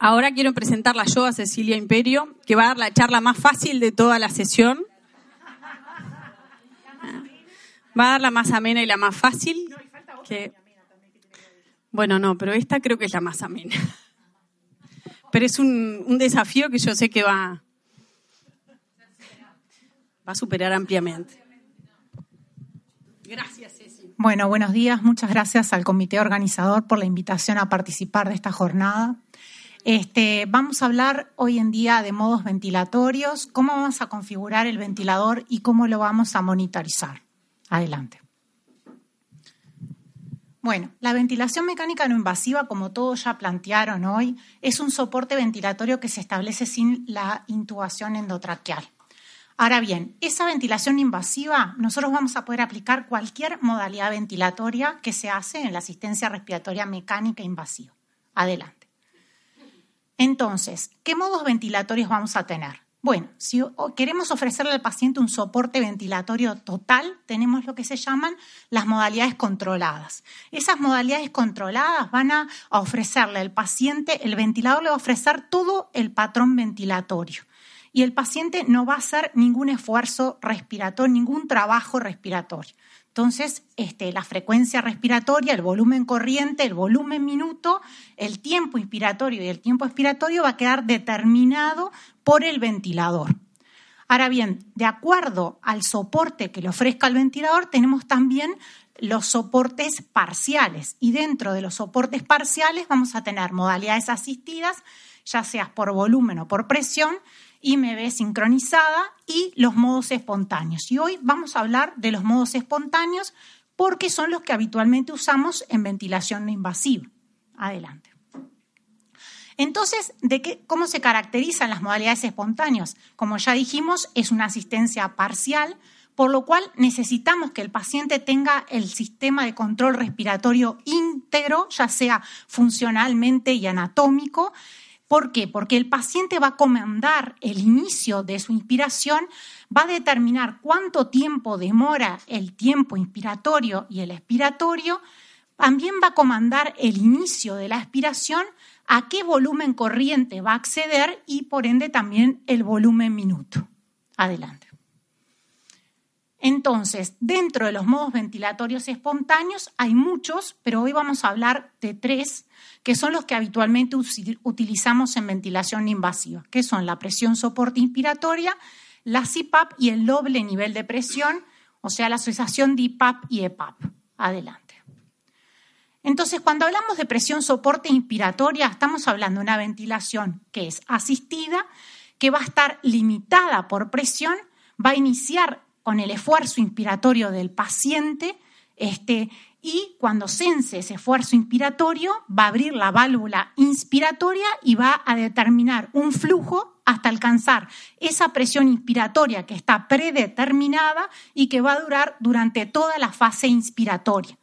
Ahora quiero presentarla yo a Cecilia Imperio, que va a dar la charla más fácil de toda la sesión. Va a dar la más amena y la más fácil. Bueno, no, pero esta creo que es la más amena. Pero es un, un desafío que yo sé que va, va a superar ampliamente. Gracias, Ceci. Bueno, buenos días. Muchas gracias al comité organizador por la invitación a participar de esta jornada. Este, vamos a hablar hoy en día de modos ventilatorios, cómo vamos a configurar el ventilador y cómo lo vamos a monitorizar. Adelante. Bueno, la ventilación mecánica no invasiva, como todos ya plantearon hoy, es un soporte ventilatorio que se establece sin la intubación endotraqueal. Ahora bien, esa ventilación invasiva, nosotros vamos a poder aplicar cualquier modalidad ventilatoria que se hace en la asistencia respiratoria mecánica invasiva. Adelante. Entonces, ¿qué modos ventilatorios vamos a tener? Bueno, si queremos ofrecerle al paciente un soporte ventilatorio total, tenemos lo que se llaman las modalidades controladas. Esas modalidades controladas van a ofrecerle al paciente, el ventilador le va a ofrecer todo el patrón ventilatorio y el paciente no va a hacer ningún esfuerzo respiratorio, ningún trabajo respiratorio. Entonces, este, la frecuencia respiratoria, el volumen corriente, el volumen minuto, el tiempo inspiratorio y el tiempo expiratorio va a quedar determinado por el ventilador. Ahora bien, de acuerdo al soporte que le ofrezca el ventilador, tenemos también los soportes parciales. Y dentro de los soportes parciales vamos a tener modalidades asistidas, ya sea por volumen o por presión, IMB sincronizada y los modos espontáneos. Y hoy vamos a hablar de los modos espontáneos porque son los que habitualmente usamos en ventilación no invasiva. Adelante. Entonces, ¿de qué, ¿cómo se caracterizan las modalidades espontáneas? Como ya dijimos, es una asistencia parcial, por lo cual necesitamos que el paciente tenga el sistema de control respiratorio íntegro, ya sea funcionalmente y anatómico, ¿Por qué? Porque el paciente va a comandar el inicio de su inspiración, va a determinar cuánto tiempo demora el tiempo inspiratorio y el expiratorio, también va a comandar el inicio de la expiración, a qué volumen corriente va a acceder y por ende también el volumen minuto. Adelante. Entonces, dentro de los modos ventilatorios espontáneos hay muchos, pero hoy vamos a hablar de tres que son los que habitualmente utilizamos en ventilación invasiva, que son la presión soporte inspiratoria, la CPAP y el doble nivel de presión, o sea, la asociación de IPAP y EPAP. Adelante. Entonces, cuando hablamos de presión soporte inspiratoria, estamos hablando de una ventilación que es asistida, que va a estar limitada por presión, va a iniciar con el esfuerzo inspiratorio del paciente, este, y cuando sense ese esfuerzo inspiratorio, va a abrir la válvula inspiratoria y va a determinar un flujo hasta alcanzar esa presión inspiratoria que está predeterminada y que va a durar durante toda la fase inspiratoria.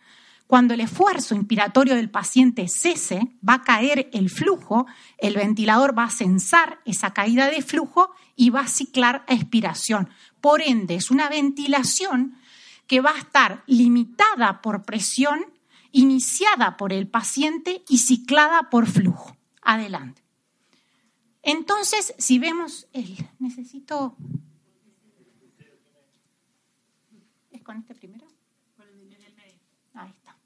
Cuando el esfuerzo inspiratorio del paciente cese, va a caer el flujo, el ventilador va a censar esa caída de flujo y va a ciclar a expiración. Por ende, es una ventilación que va a estar limitada por presión, iniciada por el paciente y ciclada por flujo. Adelante. Entonces, si vemos el... Necesito... ¿Es con este primero? Ahí está.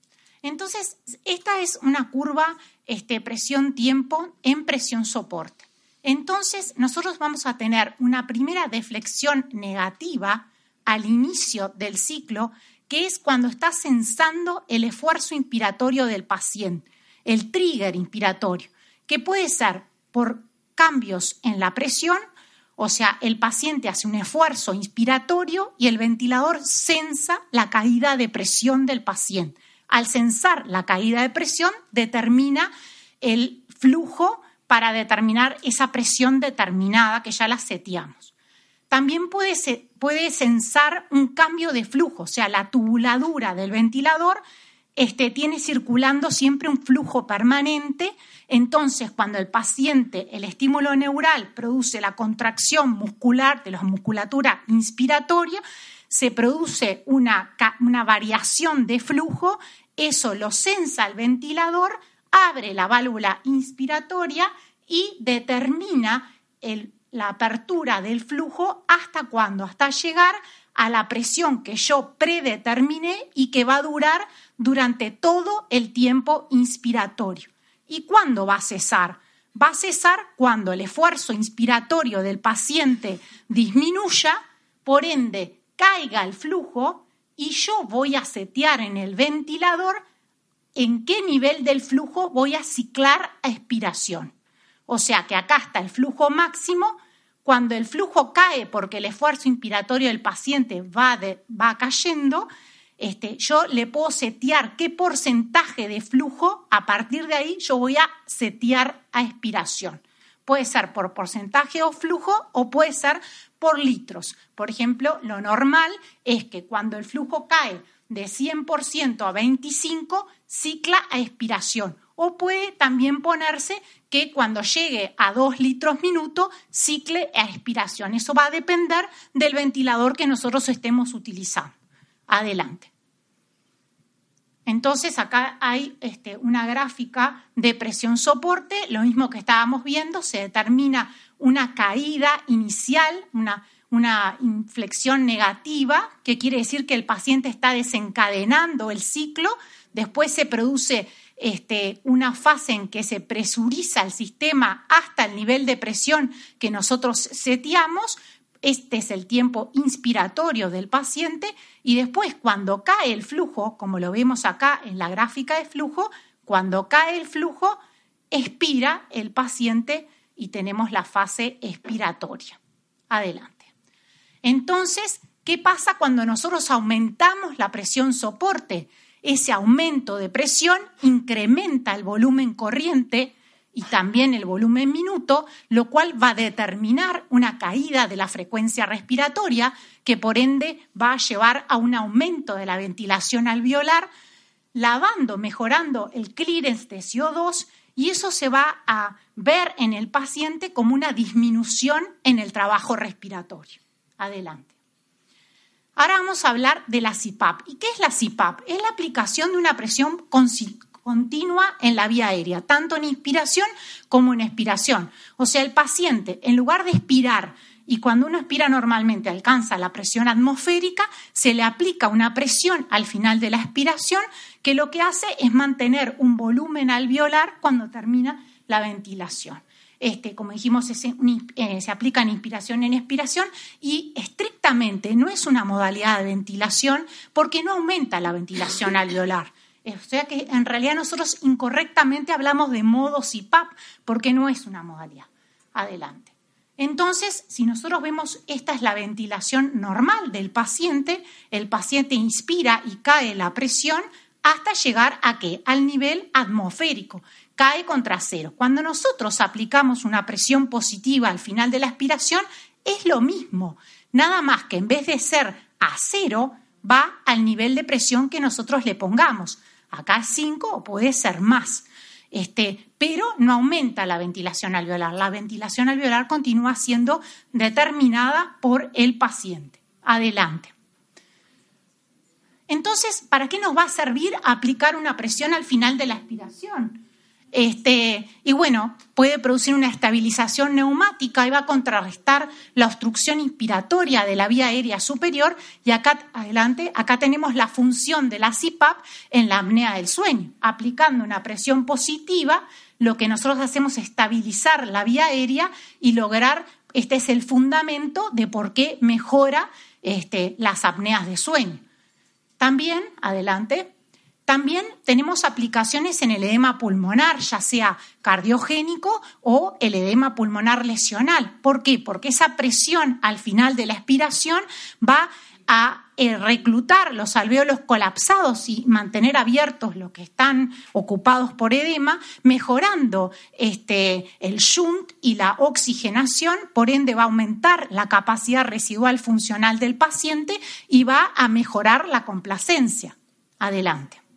Entonces, esta es una curva este, presión-tiempo en presión-soporte. Entonces, nosotros vamos a tener una primera deflexión negativa al inicio del ciclo, que es cuando está censando el esfuerzo inspiratorio del paciente, el trigger inspiratorio, que puede ser por cambios en la presión, o sea, el paciente hace un esfuerzo inspiratorio y el ventilador censa la caída de presión del paciente. Al censar la caída de presión, determina el flujo para determinar esa presión determinada que ya la seteamos también puede, puede censar un cambio de flujo, o sea, la tubuladura del ventilador este, tiene circulando siempre un flujo permanente. Entonces, cuando el paciente, el estímulo neural produce la contracción muscular de la musculatura inspiratoria, se produce una, una variación de flujo, eso lo sensa el ventilador, abre la válvula inspiratoria y determina la apertura del flujo hasta cuándo, hasta llegar a la presión que yo predeterminé y que va a durar durante todo el tiempo inspiratorio. ¿Y cuándo va a cesar? Va a cesar cuando el esfuerzo inspiratorio del paciente disminuya, por ende caiga el flujo y yo voy a setear en el ventilador en qué nivel del flujo voy a ciclar a expiración. O sea que acá está el flujo máximo. Cuando el flujo cae porque el esfuerzo inspiratorio del paciente va, va cayendo, este, yo le puedo setear qué porcentaje de flujo, a partir de ahí yo voy a setear a expiración. Puede ser por porcentaje o flujo o puede ser por litros. Por ejemplo, lo normal es que cuando el flujo cae de 100% a 25, cicla a expiración. O puede también ponerse que cuando llegue a 2 litros minuto, cicle a expiración. Eso va a depender del ventilador que nosotros estemos utilizando. Adelante. Entonces acá hay este, una gráfica de presión soporte, lo mismo que estábamos viendo, se determina una caída inicial, una, una inflexión negativa, que quiere decir que el paciente está desencadenando el ciclo, después se produce este, una fase en que se presuriza el sistema hasta el nivel de presión que nosotros seteamos, este es el tiempo inspiratorio del paciente y después cuando cae el flujo, como lo vemos acá en la gráfica de flujo, cuando cae el flujo, expira el paciente y tenemos la fase expiratoria. Adelante. Entonces, ¿qué pasa cuando nosotros aumentamos la presión soporte? Ese aumento de presión incrementa el volumen corriente y también el volumen minuto, lo cual va a determinar una caída de la frecuencia respiratoria, que por ende va a llevar a un aumento de la ventilación alveolar, lavando, mejorando el clearance de CO2 y eso se va a ver en el paciente como una disminución en el trabajo respiratorio. Adelante. Ahora vamos a hablar de la CPAP. ¿Y qué es la CPAP? Es la aplicación de una presión continua en la vía aérea, tanto en inspiración como en expiración. O sea, el paciente, en lugar de expirar y cuando uno expira normalmente alcanza la presión atmosférica, se le aplica una presión al final de la expiración que lo que hace es mantener un volumen alveolar cuando termina la ventilación. Este, como dijimos, eh, se aplica en inspiración en expiración y estrictamente no es una modalidad de ventilación porque no aumenta la ventilación alveolar. O sea que en realidad nosotros incorrectamente hablamos de modo CPAP porque no es una modalidad. Adelante. Entonces, si nosotros vemos, esta es la ventilación normal del paciente, el paciente inspira y cae la presión hasta llegar a qué? Al nivel atmosférico, cae contra cero. Cuando nosotros aplicamos una presión positiva al final de la aspiración, es lo mismo, nada más que en vez de ser a cero, va al nivel de presión que nosotros le pongamos. Acá es 5 o puede ser más. Este, pero no aumenta la ventilación alveolar. La ventilación alveolar continúa siendo determinada por el paciente. Adelante. Entonces, ¿para qué nos va a servir aplicar una presión al final de la aspiración? Este, y bueno, puede producir una estabilización neumática y va a contrarrestar la obstrucción inspiratoria de la vía aérea superior. Y acá adelante, acá tenemos la función de la CPAP en la apnea del sueño. Aplicando una presión positiva, lo que nosotros hacemos es estabilizar la vía aérea y lograr, este es el fundamento de por qué mejora este, las apneas de sueño. También, adelante, también tenemos aplicaciones en el edema pulmonar, ya sea cardiogénico o el edema pulmonar lesional. ¿Por qué? Porque esa presión al final de la expiración va a eh, reclutar los alveolos colapsados y mantener abiertos los que están ocupados por edema, mejorando este, el shunt y la oxigenación, por ende va a aumentar la capacidad residual funcional del paciente y va a mejorar la complacencia. Adelante.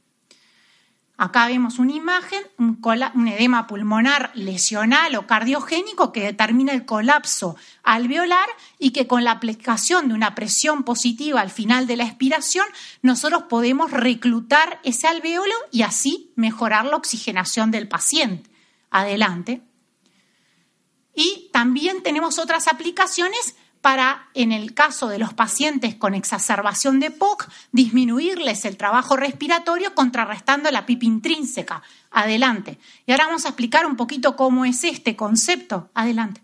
Acá vemos una imagen, un, edema pulmonar lesional o cardiogénico que determina el colapso alveolar y que con la aplicación de una presión positiva al final de la expiración nosotros podemos reclutar ese alveolo y así mejorar la oxigenación del paciente. Adelante. Y también tenemos otras aplicaciones para, en el caso de los pacientes con exacerbación de POC, disminuirles el trabajo respiratorio contrarrestando la PIP intrínseca. Adelante. Y ahora vamos a explicar un poquito cómo es este concepto. Adelante.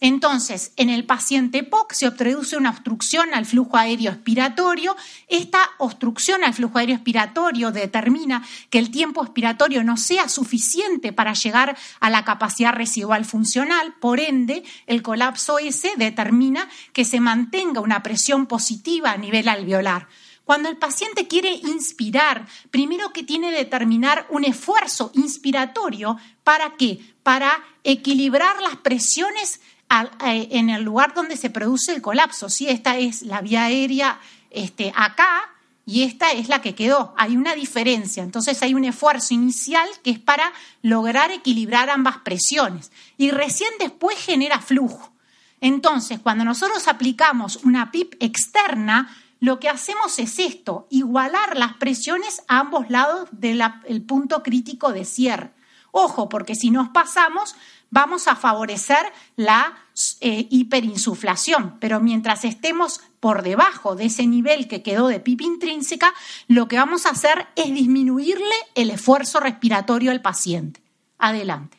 Entonces, en el paciente POC se produce una obstrucción al flujo aéreo expiratorio. Esta obstrucción al flujo aéreo expiratorio determina que el tiempo expiratorio no sea suficiente para llegar a la capacidad residual funcional. Por ende, el colapso S determina que se mantenga una presión positiva a nivel alveolar. Cuando el paciente quiere inspirar, primero que tiene que determinar un esfuerzo inspiratorio. ¿Para qué? Para equilibrar las presiones eh, en el lugar donde se produce el colapso. ¿sí? Esta es la vía aérea este, acá y esta es la que quedó. Hay una diferencia. Entonces hay un esfuerzo inicial que es para lograr equilibrar ambas presiones y recién después genera flujo. Entonces, cuando nosotros aplicamos una PIP externa, lo que hacemos es esto, igualar las presiones a ambos lados del punto crítico de cierre. Ojo, porque si nos pasamos, vamos a favorecer la eh, hiperinsuflación, pero mientras estemos por debajo de ese nivel que quedó de PIP intrínseca, lo que vamos a hacer es disminuirle el esfuerzo respiratorio al paciente. Adelante.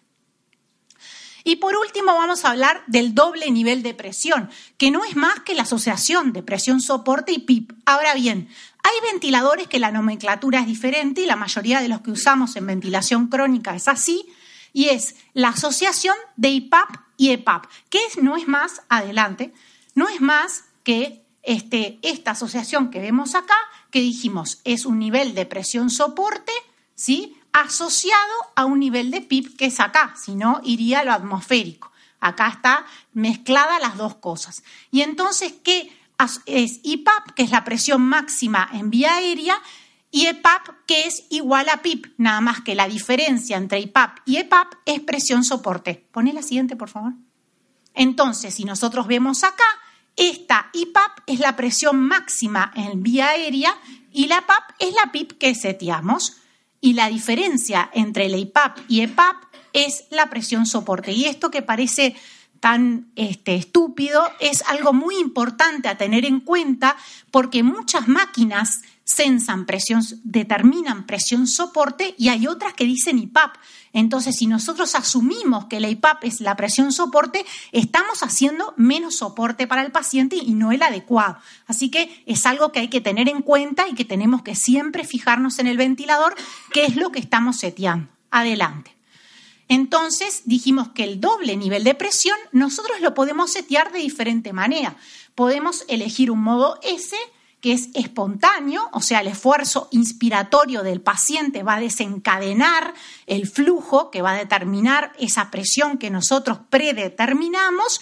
Y por último vamos a hablar del doble nivel de presión, que no es más que la asociación de presión soporte y PIP. Ahora bien, hay ventiladores que la nomenclatura es diferente y la mayoría de los que usamos en ventilación crónica es así, y es la asociación de IPAP y EPAP, que no es más, adelante, no es más que este, esta asociación que vemos acá, que dijimos es un nivel de presión soporte, ¿sí? asociado a un nivel de PIP que es acá, si no iría a lo atmosférico. Acá está mezclada las dos cosas. Y entonces, ¿qué es IPAP, que es la presión máxima en vía aérea, y EPAP, que es igual a PIP, nada más que la diferencia entre IPAP y EPAP es presión soporte. Pone la siguiente, por favor. Entonces, si nosotros vemos acá, esta IPAP es la presión máxima en vía aérea y la EPAP es la PIP que seteamos. Y la diferencia entre el IPAP y EPAP es la presión soporte. Y esto que parece tan este, estúpido es algo muy importante a tener en cuenta porque muchas máquinas sensan presión, determinan presión soporte y hay otras que dicen IPAP. Entonces, si nosotros asumimos que la IPAP es la presión soporte, estamos haciendo menos soporte para el paciente y no el adecuado. Así que es algo que hay que tener en cuenta y que tenemos que siempre fijarnos en el ventilador, qué es lo que estamos seteando. Adelante. Entonces dijimos que el doble nivel de presión nosotros lo podemos setear de diferente manera. Podemos elegir un modo S que es espontáneo, o sea, el esfuerzo inspiratorio del paciente va a desencadenar el flujo que va a determinar esa presión que nosotros predeterminamos,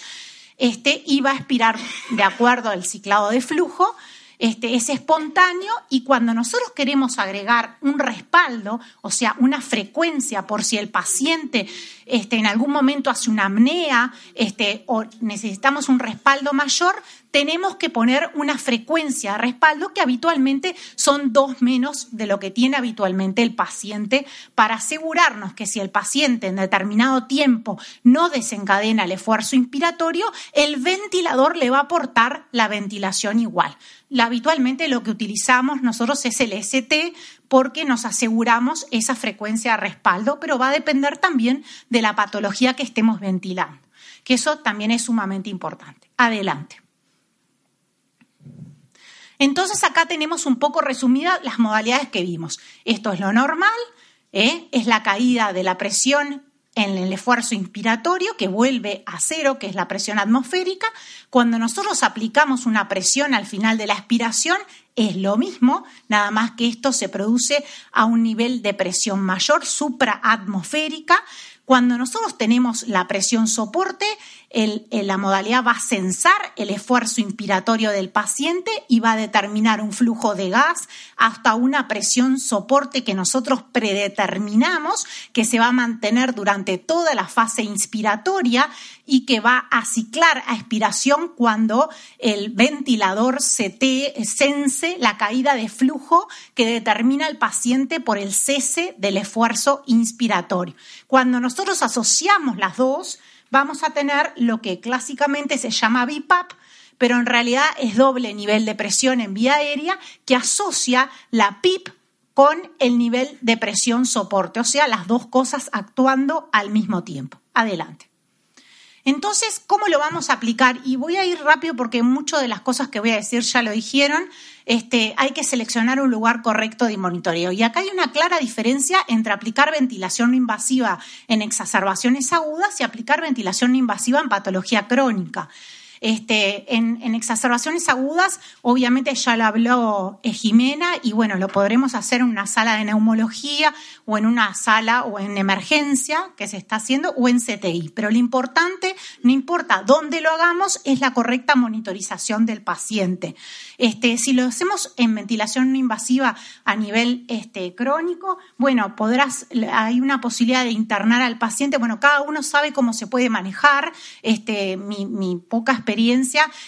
este, y va a expirar de acuerdo al ciclado de flujo. Este, es espontáneo y cuando nosotros queremos agregar un respaldo, o sea, una frecuencia por si el paciente este, en algún momento hace una apnea este, o necesitamos un respaldo mayor, tenemos que poner una frecuencia de respaldo que habitualmente son dos menos de lo que tiene habitualmente el paciente para asegurarnos que si el paciente en determinado tiempo no desencadena el esfuerzo inspiratorio, el ventilador le va a aportar la ventilación igual. habitualmente lo que utilizamos nosotros es el ST porque nos aseguramos esa frecuencia de respaldo, pero va a depender también de la patología que estemos ventilando, que eso también es sumamente importante. Adelante. Entonces acá tenemos un poco resumidas las modalidades que vimos. Esto es lo normal, ¿eh? es la caída de la presión en el esfuerzo inspiratorio que vuelve a cero, que es la presión atmosférica. Cuando nosotros aplicamos una presión al final de la expiración, es lo mismo, nada más que esto se produce a un nivel de presión mayor, supraatmosférica. Cuando nosotros tenemos la presión soporte, la modalidad va a censar el esfuerzo inspiratorio del paciente y va a determinar un flujo de gas hasta una presión soporte que nosotros predeterminamos, que se va a mantener durante toda la fase inspiratoria y que va a ciclar a expiración cuando el ventilador se sense la caída de flujo que determina el paciente por el cese del esfuerzo inspiratorio. Cuando nosotros asociamos las dos, vamos a tener lo que clásicamente se llama BIPAP, pero en realidad es doble nivel de presión en vía aérea que asocia la PIP con el nivel de presión soporte, o sea, las dos cosas actuando al mismo tiempo. Adelante. Entonces, ¿cómo lo vamos a aplicar? Y voy a ir rápido porque muchas de las cosas que voy a decir ya lo dijeron. Este, hay que seleccionar un lugar correcto de monitoreo. Y acá hay una clara diferencia entre aplicar ventilación invasiva en exacerbaciones agudas y aplicar ventilación invasiva en patología crónica. Este, en, exacerbaciones agudas, obviamente ya lo habló eh, Jimena y bueno, lo podremos hacer en una sala de neumología o en una sala o en emergencia que se está haciendo o en CTI. Pero lo importante, no importa dónde lo hagamos, es la correcta monitorización del paciente. Este, si lo hacemos en ventilación no invasiva a nivel este, crónico, bueno, podrás, hay una posibilidad de internar al paciente. Bueno, cada uno sabe cómo se puede manejar. Este, mi, mi poca experiencia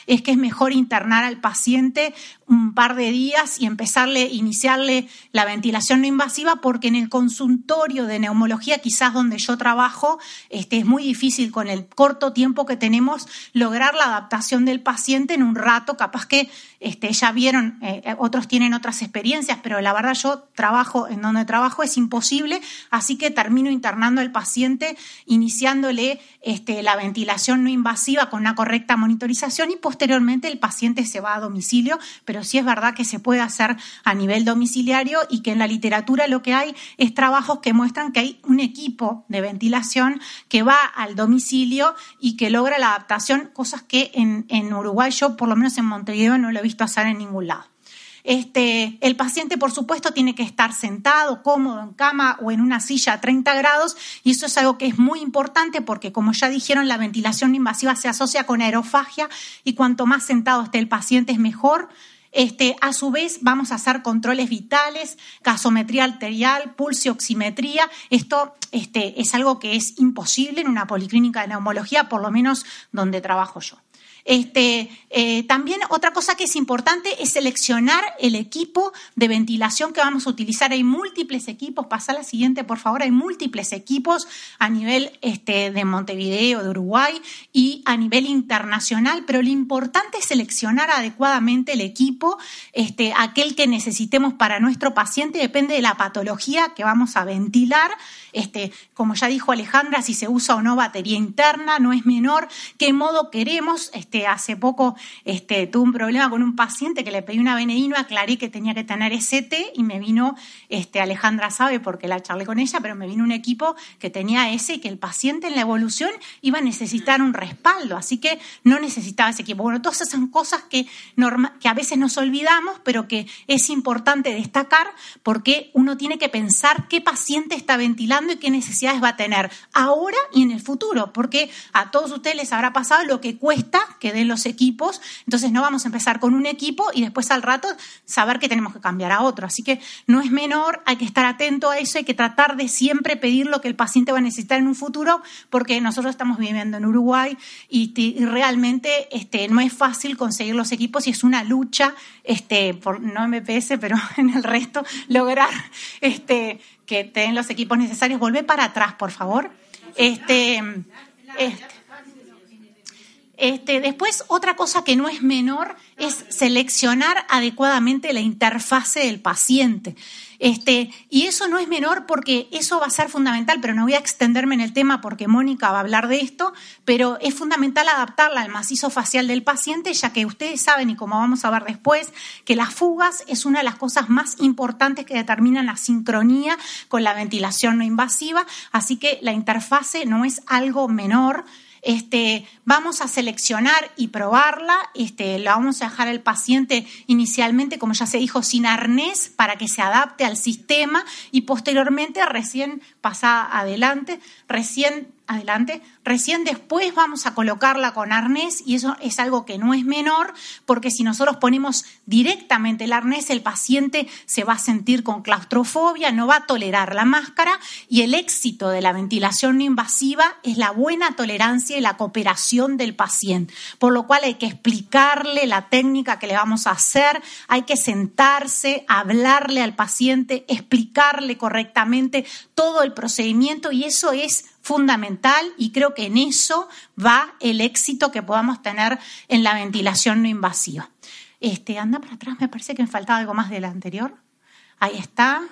es que es mejor internar al paciente un par de días y empezarle, iniciarle la ventilación no invasiva, porque en el consultorio de neumología, quizás donde yo trabajo, este, es muy difícil con el corto tiempo que tenemos lograr la adaptación del paciente en un rato, capaz que este, ya vieron, eh, otros tienen otras experiencias, pero la verdad yo trabajo en donde trabajo es imposible, así que termino internando al paciente, iniciándole este, la ventilación no invasiva con una correcta monitorización y posteriormente el paciente se va a domicilio, pero sí es verdad que se puede hacer a nivel domiciliario y que en la literatura lo que hay es trabajos que muestran que hay un equipo de ventilación que va al domicilio y que logra la adaptación, cosas que en, en Uruguay yo por lo menos en Montevideo no lo he visto hacer en ningún lado. Este, el paciente, por supuesto, tiene que estar sentado, cómodo, en cama o en una silla a 30 grados, y eso es algo que es muy importante porque, como ya dijeron, la ventilación invasiva se asocia con aerofagia y cuanto más sentado esté el paciente es mejor. Este, a su vez, vamos a hacer controles vitales, gasometría arterial, pulsioximetría. Esto este, es algo que es imposible en una policlínica de neumología, por lo menos donde trabajo yo. Este, eh, también otra cosa que es importante es seleccionar el equipo de ventilación que vamos a utilizar. Hay múltiples equipos, pasa la siguiente por favor, hay múltiples equipos a nivel este, de Montevideo, de Uruguay y a nivel internacional, pero lo importante es seleccionar adecuadamente el equipo, este, aquel que necesitemos para nuestro paciente, depende de la patología que vamos a ventilar. Como ya dijo Alejandra, si se usa o no batería interna, no es menor, qué modo queremos. Hace poco este, tuve un problema con un paciente que le pedí una venedino, aclaré que tenía que tener ST y me vino, este, Alejandra sabe porque la charlé con ella, pero me vino un equipo que tenía ese y que el paciente en la evolución iba a necesitar un respaldo, así que no necesitaba ese equipo. Bueno, todas esas son cosas que, que a veces nos olvidamos, pero que es importante destacar porque uno tiene que pensar qué paciente está ventilando y qué necesidades va a tener ahora y en el futuro, porque a todos ustedes les habrá pasado lo que cuesta que den los equipos, entonces no vamos a empezar con un equipo y después al rato saber que tenemos que cambiar a otro. Así que no es menor, hay que estar atento a eso, hay que tratar de siempre pedir lo que el paciente va a necesitar en un futuro, porque nosotros estamos viviendo en Uruguay y, realmente este, no es fácil conseguir los equipos y es una lucha, este, por, no MPS, pero en el resto, lograr este, que tengan los equipos necesarios. Volvé para atrás, por favor. Este, este, este, después, otra cosa que no es menor es seleccionar adecuadamente la interfase del paciente. Este, y eso no es menor porque eso va a ser fundamental, pero no voy a extenderme en el tema porque Mónica va a hablar de esto, pero es fundamental adaptarla al macizo facial del paciente, ya que ustedes saben, y como vamos a ver después, que las fugas es una de las cosas más importantes que determinan la sincronía con la ventilación no invasiva, así que la interfase no es algo menor. Este, vamos a seleccionar y probarla, este, la vamos a dejar al paciente inicialmente, como ya se dijo, sin arnés para que se adapte al sistema y posteriormente, recién pasada adelante, recién adelante. Recién después vamos a colocarla con arnés y eso es algo que no es menor porque si nosotros ponemos directamente el arnés, el paciente se va a sentir con claustrofobia, no va a tolerar la máscara y el éxito de la ventilación no invasiva es la buena tolerancia y la cooperación del paciente. Por lo cual hay que explicarle la técnica que le vamos a hacer, hay que sentarse, hablarle al paciente, explicarle correctamente todo el procedimiento y eso es fundamental y creo que en eso va el éxito que podamos tener en la ventilación no invasiva. Este, anda para atrás, me parece que me faltaba algo más de la anterior. Ahí está.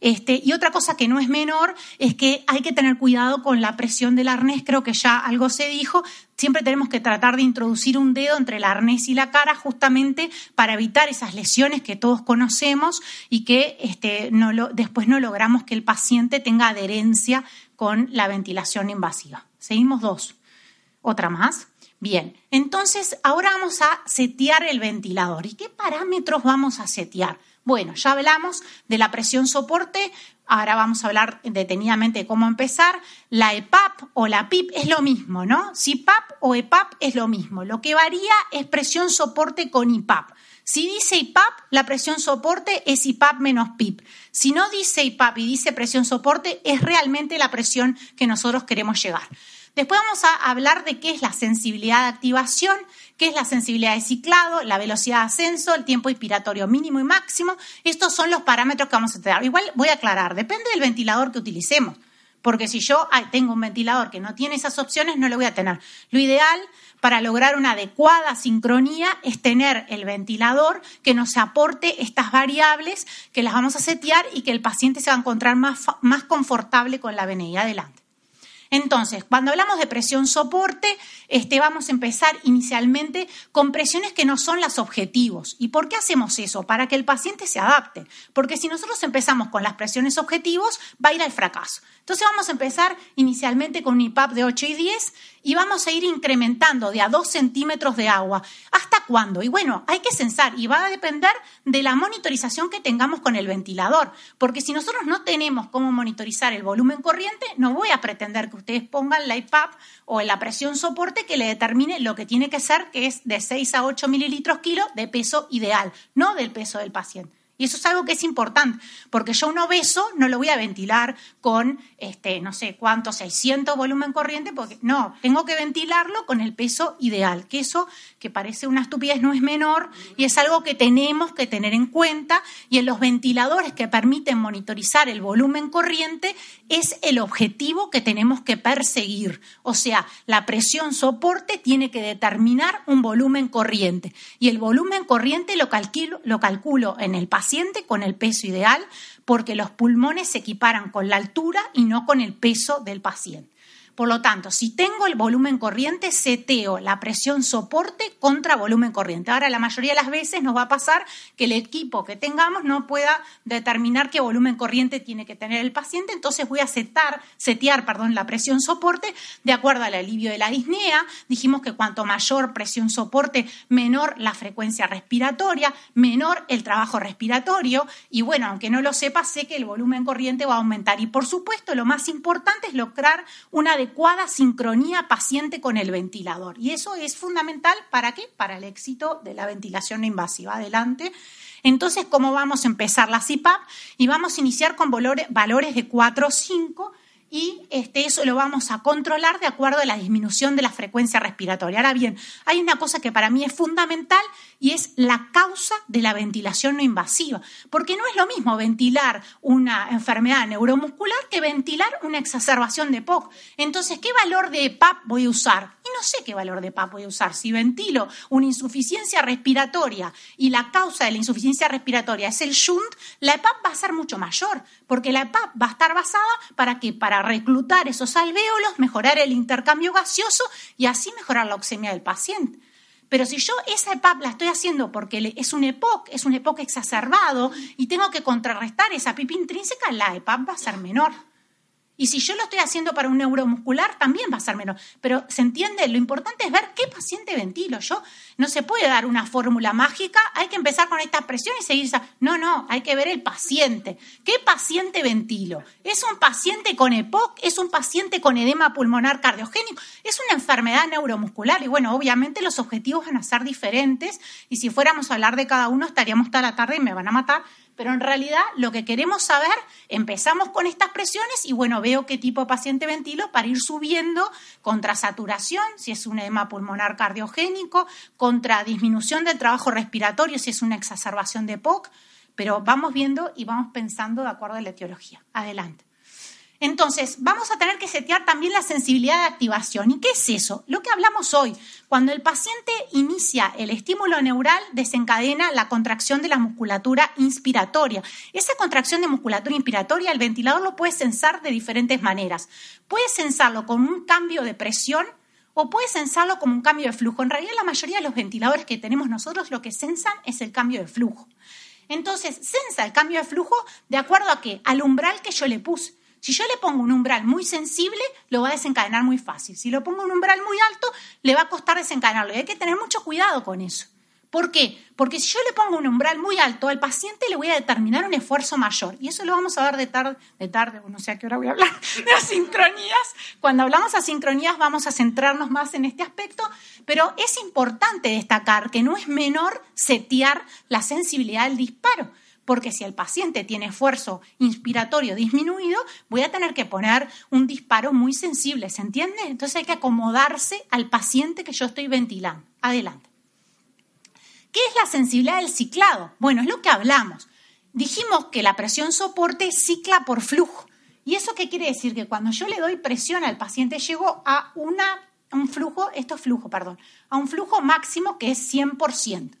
Este, y otra cosa que no es menor es que hay que tener cuidado con la presión del arnés, creo que ya algo se dijo, siempre tenemos que tratar de introducir un dedo entre el arnés y la cara justamente para evitar esas lesiones que todos conocemos y que este, después no logramos que el paciente tenga adherencia con la ventilación invasiva. Seguimos dos. Otra más. Bien, entonces ahora vamos a setear el ventilador. ¿Y qué parámetros vamos a setear? Bueno, ya hablamos de la presión soporte, ahora vamos a hablar detenidamente de cómo empezar. La EPAP o la PIP es lo mismo, ¿no? Si PAP o EPAP es lo mismo. Lo que varía es presión soporte con IPAP. Si dice IPAP, la presión soporte es IPAP menos PIP. Si no dice IPAP y dice presión soporte, es realmente la presión que nosotros queremos llegar. Después vamos a hablar de qué es la sensibilidad de activación, qué es la sensibilidad de ciclado, la velocidad de ascenso, el tiempo inspiratorio mínimo y máximo. Estos son los parámetros que vamos a tener. Igual voy a aclarar, depende del ventilador que utilicemos. Porque si yo tengo un ventilador que no tiene esas opciones, no lo voy a tener. Lo ideal para lograr una adecuada sincronía es tener el ventilador que nos aporte estas variables que las vamos a setear y que el paciente se va a encontrar más, más confortable con la venida adelante. Entonces, cuando hablamos de presión soporte, este, vamos a empezar inicialmente con presiones que no son las objetivos. ¿Y por qué hacemos eso? Para que el paciente se adapte. Porque si nosotros empezamos con las presiones objetivos, va a ir al fracaso. Entonces vamos a empezar inicialmente con un IPAP de 8 y 10 y vamos a ir incrementando de a 2 centímetros de agua. ¿Hasta cuándo? Y bueno, hay que censar y va a depender de la monitorización que tengamos con el ventilador. Porque si nosotros no tenemos cómo monitorizar el volumen corriente, no voy a pretender que ustedes pongan la IPAP o la presión soporte que le determine lo que tiene que ser, que es de 6 a 8 mililitros kilo de peso ideal, no del peso del paciente. Y eso es algo que es importante, porque yo un obeso no lo voy a ventilar con, este, no sé cuánto, 600 volumen corriente, porque no, tengo que ventilarlo con el peso ideal, que eso, que parece una estupidez, no es menor y es algo que tenemos que tener en cuenta. Y en los ventiladores que permiten monitorizar el volumen corriente es el objetivo que tenemos que perseguir. O sea, la presión soporte tiene que determinar un volumen corriente y el volumen corriente lo calculo, lo calculo en el paciente con el peso ideal porque los pulmones se equiparan con la altura y no con el peso del paciente. Por lo tanto, si tengo el volumen corriente, seteo la presión soporte contra volumen corriente. Ahora, la mayoría de las veces nos va a pasar que el equipo que tengamos no pueda determinar qué volumen corriente tiene que tener el paciente, entonces voy a setar, setear perdón, la presión soporte de acuerdo al alivio de la disnea. Dijimos que cuanto mayor presión soporte, menor la frecuencia respiratoria, menor el trabajo respiratorio. Y bueno, aunque no lo sepa, sé que el volumen corriente va a aumentar. Y por supuesto, lo más importante es lograr una adecuada sincronía paciente con el ventilador. Y eso es fundamental para qué? Para el éxito de la ventilación invasiva. Adelante. Entonces, ¿cómo vamos a empezar la CIPAP? Y vamos a iniciar con valores de 4 o 5 y este, eso lo vamos a controlar de acuerdo a la disminución de la frecuencia respiratoria. Ahora bien, hay una cosa que para mí es fundamental y es la causa de la ventilación no invasiva, porque no es lo mismo ventilar una enfermedad neuromuscular que ventilar una exacerbación de POC. Entonces, ¿qué valor de PAP voy a usar? Y no sé qué valor de PAP voy a usar. Si ventilo una insuficiencia respiratoria y la causa de la insuficiencia respiratoria es el shunt, la EPAP va a ser mucho mayor, porque la EPAP va a estar basada para que para reclutar esos alvéolos, mejorar el intercambio gaseoso y así mejorar la oxemia del paciente. Pero si yo esa EPAP la estoy haciendo porque es un EPOC, es un EPOC exacerbado y tengo que contrarrestar esa pipa intrínseca, la EPAP va a ser menor. Y si yo lo estoy haciendo para un neuromuscular, también va a ser menos. Pero se entiende, lo importante es ver qué paciente ventilo. Yo no se puede dar una fórmula mágica, hay que empezar con esta presión y seguir. No, no, hay que ver el paciente. ¿Qué paciente ventilo? ¿Es un paciente con EPOC? ¿Es un paciente con edema pulmonar cardiogénico? ¿Es una enfermedad neuromuscular? Y bueno, obviamente los objetivos van a ser diferentes. Y si fuéramos a hablar de cada uno, estaríamos toda la tarde y me van a matar pero en realidad lo que queremos saber, empezamos con estas presiones y bueno, veo qué tipo de paciente ventilo para ir subiendo contra saturación, si es un edema pulmonar cardiogénico, contra disminución del trabajo respiratorio, si es una exacerbación de POC, pero vamos viendo y vamos pensando de acuerdo a la etiología. Adelante. Entonces, vamos a tener que setear también la sensibilidad de activación. ¿Y qué es eso? Lo que hablamos hoy. Cuando el paciente inicia el estímulo neural, desencadena la contracción de la musculatura inspiratoria. Esa contracción de musculatura inspiratoria, el ventilador lo puede sensar de diferentes maneras. Puede sensarlo con un cambio de presión o puede sensarlo como un cambio de flujo. En realidad, la mayoría de los ventiladores que tenemos nosotros lo que sensan es el cambio de flujo. Entonces, sensa el cambio de flujo de acuerdo a qué? Al umbral que yo le puse. Si yo le pongo un umbral muy sensible, lo va a desencadenar muy fácil. Si lo pongo un umbral muy alto, le va a costar desencadenarlo. Y hay que tener mucho cuidado con eso. ¿Por qué? Porque si yo le pongo un umbral muy alto, al paciente le voy a determinar un esfuerzo mayor. Y eso lo vamos a ver de tarde, de tarde, no sé a qué hora voy a hablar, de asincronías. Cuando hablamos de asincronías vamos a centrarnos más en este aspecto, pero es importante destacar que no es menor setear la sensibilidad del disparo porque si el paciente tiene esfuerzo inspiratorio disminuido, voy a tener que poner un disparo muy sensible, ¿se entiende? Entonces hay que acomodarse al paciente que yo estoy ventilando. Adelante. ¿Qué es la sensibilidad del ciclado? Bueno, es lo que hablamos. Dijimos que la presión soporte cicla por flujo. ¿Y eso qué quiere decir? Que cuando yo le doy presión al paciente, llego a una, un flujo, esto es flujo, perdón, a un flujo máximo que es 100%.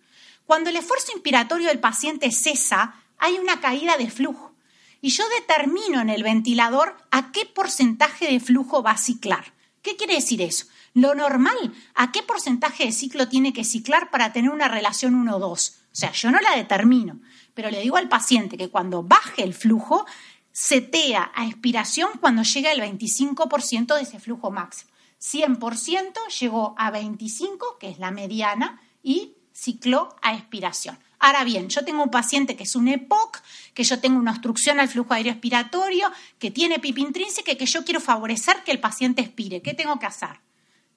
Cuando el esfuerzo inspiratorio del paciente cesa, hay una caída de flujo. Y yo determino en el ventilador a qué porcentaje de flujo va a ciclar. ¿Qué quiere decir eso? Lo normal, ¿a qué porcentaje de ciclo tiene que ciclar para tener una relación 1-2? O sea, yo no la determino, pero le digo al paciente que cuando baje el flujo, setea a expiración cuando llega el 25% de ese flujo máximo. 100% llegó a 25, que es la mediana, y ciclo a expiración. Ahora bien, yo tengo un paciente que es un EPOC, que yo tengo una obstrucción al flujo aéreo expiratorio, que tiene pipi intrínseca y que yo quiero favorecer que el paciente expire. ¿Qué tengo que hacer?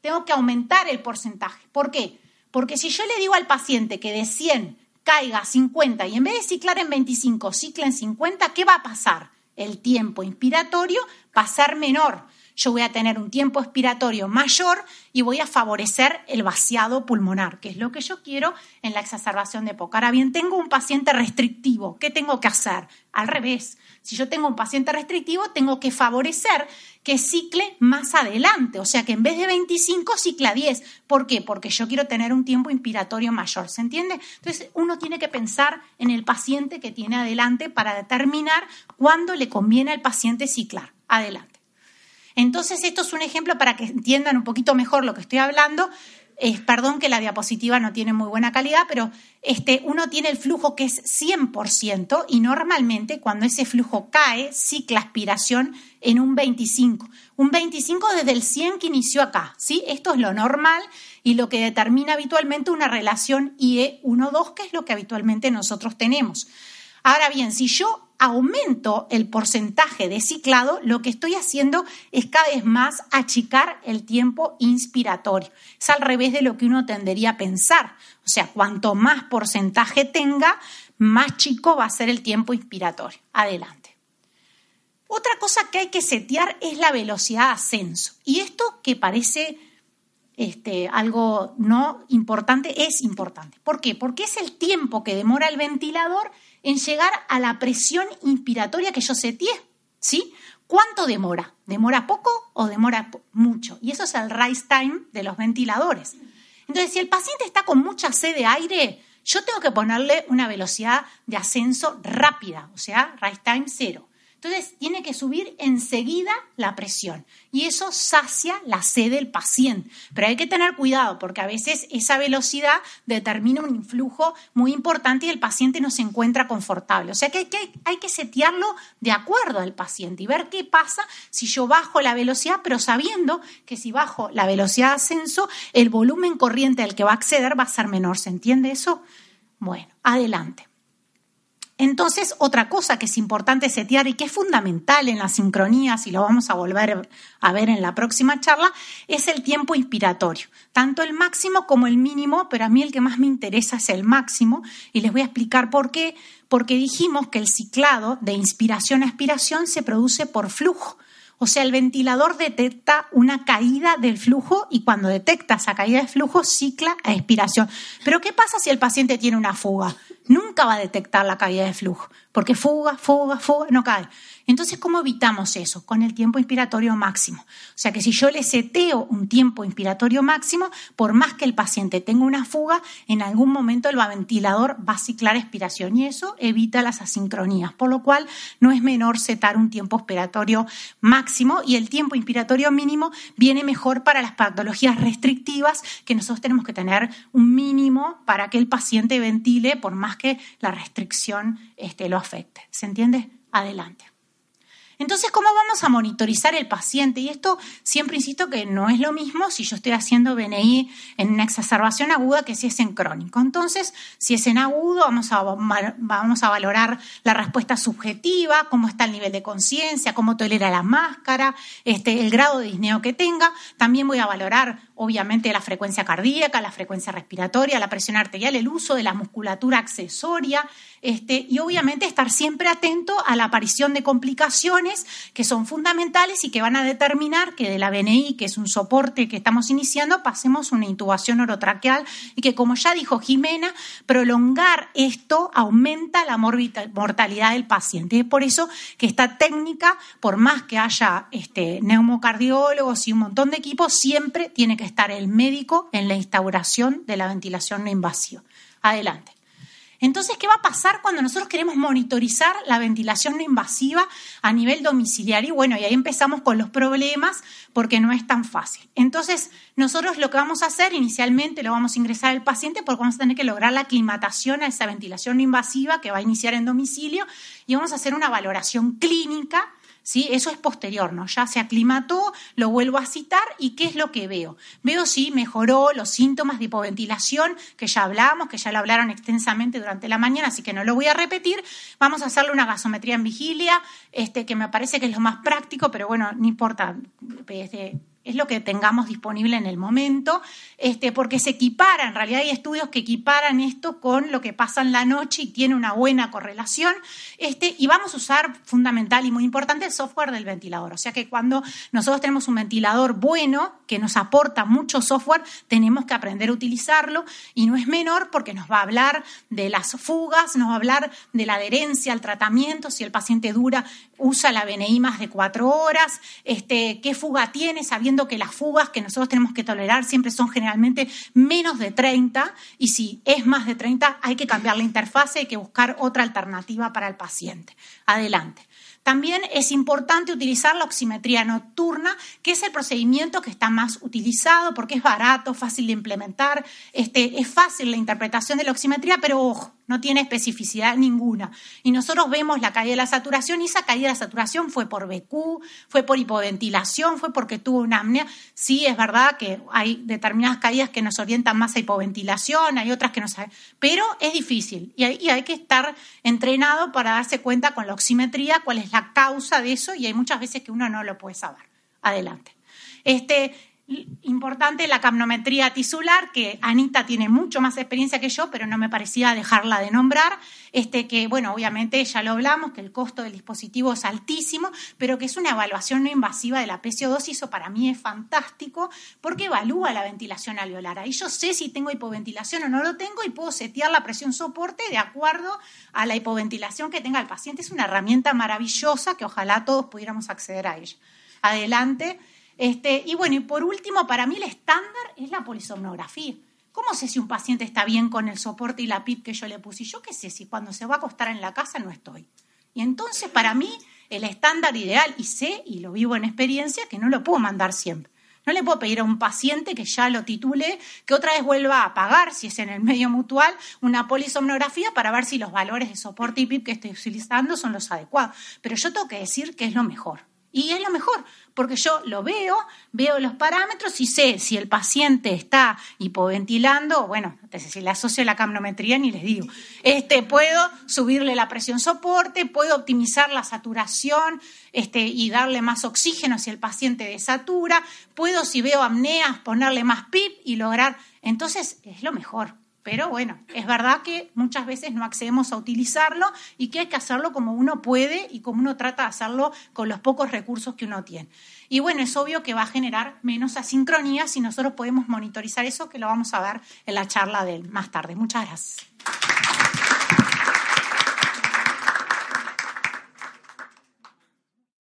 Tengo que aumentar el porcentaje. ¿Por qué? Porque si yo le digo al paciente que de 100 caiga a 50 y en vez de ciclar en 25, cicla en 50, ¿qué va a pasar? El tiempo inspiratorio va a ser menor yo voy a tener un tiempo expiratorio mayor y voy a favorecer el vaciado pulmonar, que es lo que yo quiero en la exacerbación de EPOC. Ahora bien, tengo un paciente restrictivo, ¿qué tengo que hacer? Al revés, si yo tengo un paciente restrictivo, tengo que favorecer que cicle más adelante, o sea que en vez de 25 cicla 10. ¿Por qué? Porque yo quiero tener un tiempo inspiratorio mayor, ¿se entiende? Entonces uno tiene que pensar en el paciente que tiene adelante para determinar cuándo le conviene al paciente ciclar. Adelante. Entonces, esto es un ejemplo para que entiendan un poquito mejor lo que estoy hablando. perdón que la diapositiva no tiene muy buena calidad, pero este, uno tiene el flujo que es 100% y normalmente cuando ese flujo cae, cicla aspiración en un 25. Un 25 desde el 100 que inició acá, ¿sí? Esto es lo normal y lo que determina habitualmente una relación IE1-2, que es lo que habitualmente nosotros tenemos. Ahora bien, si yo aumento el porcentaje de ciclado, lo que estoy haciendo es cada vez más achicar el tiempo inspiratorio. Es al revés de lo que uno tendería a pensar. O sea, cuanto más porcentaje tenga, más chico va a ser el tiempo inspiratorio. Adelante. Otra cosa que hay que setear es la velocidad de ascenso. Y esto que parece este, algo no importante, es importante. ¿Por qué? Porque es el tiempo que demora el ventilador en llegar a la presión inspiratoria que yo seteé. ¿Sí? ¿Cuánto demora? ¿Demora poco o demora mucho? Y eso es el rise time de los ventiladores. Entonces, si el paciente está con mucha sed de aire, yo tengo que ponerle una velocidad de ascenso rápida, o sea, rise time cero. Entonces tiene que subir enseguida la presión y eso sacia la sed del paciente. Pero hay que tener cuidado porque a veces esa velocidad determina un influjo muy importante y el paciente no se encuentra confortable. O sea que hay, que hay que setearlo de acuerdo al paciente y ver qué pasa si yo bajo la velocidad, pero sabiendo que si bajo la velocidad de ascenso, el volumen corriente al que va a acceder va a ser menor. ¿Se entiende eso? Bueno, adelante. Entonces, otra cosa que es importante setear y que es fundamental en las sincronías, y lo vamos a volver a ver en la próxima charla, es el tiempo inspiratorio, tanto el máximo como el mínimo, pero a mí el que más me interesa es el máximo, y les voy a explicar por qué. Porque dijimos que el ciclado de inspiración a expiración se produce por flujo. O sea, el ventilador detecta una caída del flujo y cuando detecta esa caída de flujo, cicla a expiración. Pero ¿qué pasa si el paciente tiene una fuga? Nunca va a detectar la caída de flujo, porque fuga, fuga, fuga, no cae. Entonces, ¿cómo evitamos eso? Con el tiempo inspiratorio máximo. O sea que si yo le seteo un tiempo inspiratorio máximo, por más que el paciente tenga una fuga, en algún momento el ventilador va a ciclar expiración y eso evita las asincronías, por lo cual no es menor setar un tiempo expiratorio máximo y el tiempo inspiratorio mínimo viene mejor para las patologías restrictivas que nosotros tenemos que tener un mínimo para que el paciente ventile por más que la restricción este, lo afecte. ¿Se entiende? Adelante. Entonces, ¿cómo vamos a monitorizar el paciente? Y esto siempre insisto que no es lo mismo si yo estoy haciendo BNI en una exacerbación aguda que si es en crónico. Entonces, si es en agudo, vamos a, vamos a valorar la respuesta subjetiva, cómo está el nivel de conciencia, cómo tolera la máscara, este, el grado de disneo que tenga. También voy a valorar obviamente la frecuencia cardíaca, la frecuencia respiratoria, la presión arterial, el uso de la musculatura accesoria, este, y obviamente estar siempre atento a la aparición de complicaciones que son fundamentales y que van a determinar que de la BNI, que es un soporte que estamos iniciando, pasemos una intubación orotraqueal y que, como ya dijo Jimena, prolongar esto aumenta la mortalidad del paciente. Es por eso que esta técnica, por más que haya este, neumocardiólogos y un montón de equipos, siempre tiene que estar el médico en la instauración de la ventilación no invasiva. Adelante. Entonces, ¿qué va a pasar cuando nosotros queremos monitorizar la ventilación no invasiva a nivel domiciliario? Bueno, y ahí empezamos con los problemas porque no es tan fácil. Entonces, nosotros lo que vamos a hacer inicialmente lo vamos a ingresar al paciente porque vamos a tener que lograr la aclimatación a esa ventilación no invasiva que va a iniciar en domicilio y vamos a hacer una valoración clínica ¿sí? Eso es posterior, ¿no? Ya se aclimató, lo vuelvo a citar y ¿qué es lo que veo? Veo si mejoró los síntomas de hipoventilación, que ya hablamos, que ya lo hablaron extensamente durante la mañana, así que no lo voy a repetir. Vamos a hacerle una gasometría en vigilia, este, que me parece que es lo más práctico, pero bueno, no importa. Este, es lo que tengamos disponible en el momento, este, porque se equipara, en realidad hay estudios que equiparan esto con lo que pasa en la noche y tiene una buena correlación, este, y vamos a usar fundamental y muy importante el software del ventilador, o sea que cuando nosotros tenemos un ventilador bueno que nos aporta mucho software, tenemos que aprender a utilizarlo y no es menor porque nos va a hablar de las fugas, nos va a hablar de la adherencia al tratamiento, si el paciente dura, usa la BNI más de cuatro horas, este, qué fuga tiene, sabiendo que las fugas que nosotros tenemos que tolerar siempre son generalmente menos de 30 y si es más de 30 hay que cambiar la interfase, hay que buscar otra alternativa para el paciente. Adelante. También es importante utilizar la oximetría nocturna, que es el procedimiento que está más utilizado porque es barato, fácil de implementar, este, es fácil la interpretación de la oximetría, pero ojo, no tiene especificidad ninguna. Y nosotros vemos la caída de la saturación y esa caída de la saturación fue por BQ, fue por hipoventilación, fue porque tuvo una apnea. Sí, es verdad que hay determinadas caídas que nos orientan más a hipoventilación, hay otras que no saben, pero es difícil y hay, y hay que estar entrenado para darse cuenta con la oximetría cuál es la causa de eso y hay muchas veces que uno no lo puede saber. Adelante. Este, Importante la capnometría tisular, que Anita tiene mucho más experiencia que yo, pero no me parecía dejarla de nombrar. Este que, bueno, obviamente ya lo hablamos, que el costo del dispositivo es altísimo, pero que es una evaluación no invasiva de la PCO2 y eso para mí es fantástico porque evalúa la ventilación alveolar. Ahí yo sé si tengo hipoventilación o no lo tengo y puedo setear la presión soporte de acuerdo a la hipoventilación que tenga el paciente. Es una herramienta maravillosa que ojalá todos pudiéramos acceder a ella. Adelante. Este, y bueno, y por último, para mí el estándar es la polisomnografía. ¿Cómo sé si un paciente está bien con el soporte y la PIP que yo le puse? Yo qué sé si cuando se va a acostar en la casa no estoy. Y entonces, para mí, el estándar ideal, y sé, y lo vivo en experiencia, que no lo puedo mandar siempre. No le puedo pedir a un paciente que ya lo titule, que otra vez vuelva a pagar, si es en el medio mutual, una polisomnografía para ver si los valores de soporte y PIP que estoy utilizando son los adecuados. Pero yo tengo que decir que es lo mejor. Y es lo mejor, porque yo lo veo, veo los parámetros y sé si el paciente está hipoventilando, bueno, si le asocio la camnometría ni les digo. Este, puedo subirle la presión soporte, puedo optimizar la saturación este, y darle más oxígeno si el paciente desatura, puedo, si veo apneas, ponerle más PIP y lograr. Entonces, es lo mejor. Pero bueno, es verdad que muchas veces no accedemos a utilizarlo y que hay que hacerlo como uno puede y como uno trata de hacerlo con los pocos recursos que uno tiene. Y bueno, es obvio que va a generar menos asincronía si nosotros podemos monitorizar eso, que lo vamos a ver en la charla de más tarde. Muchas gracias.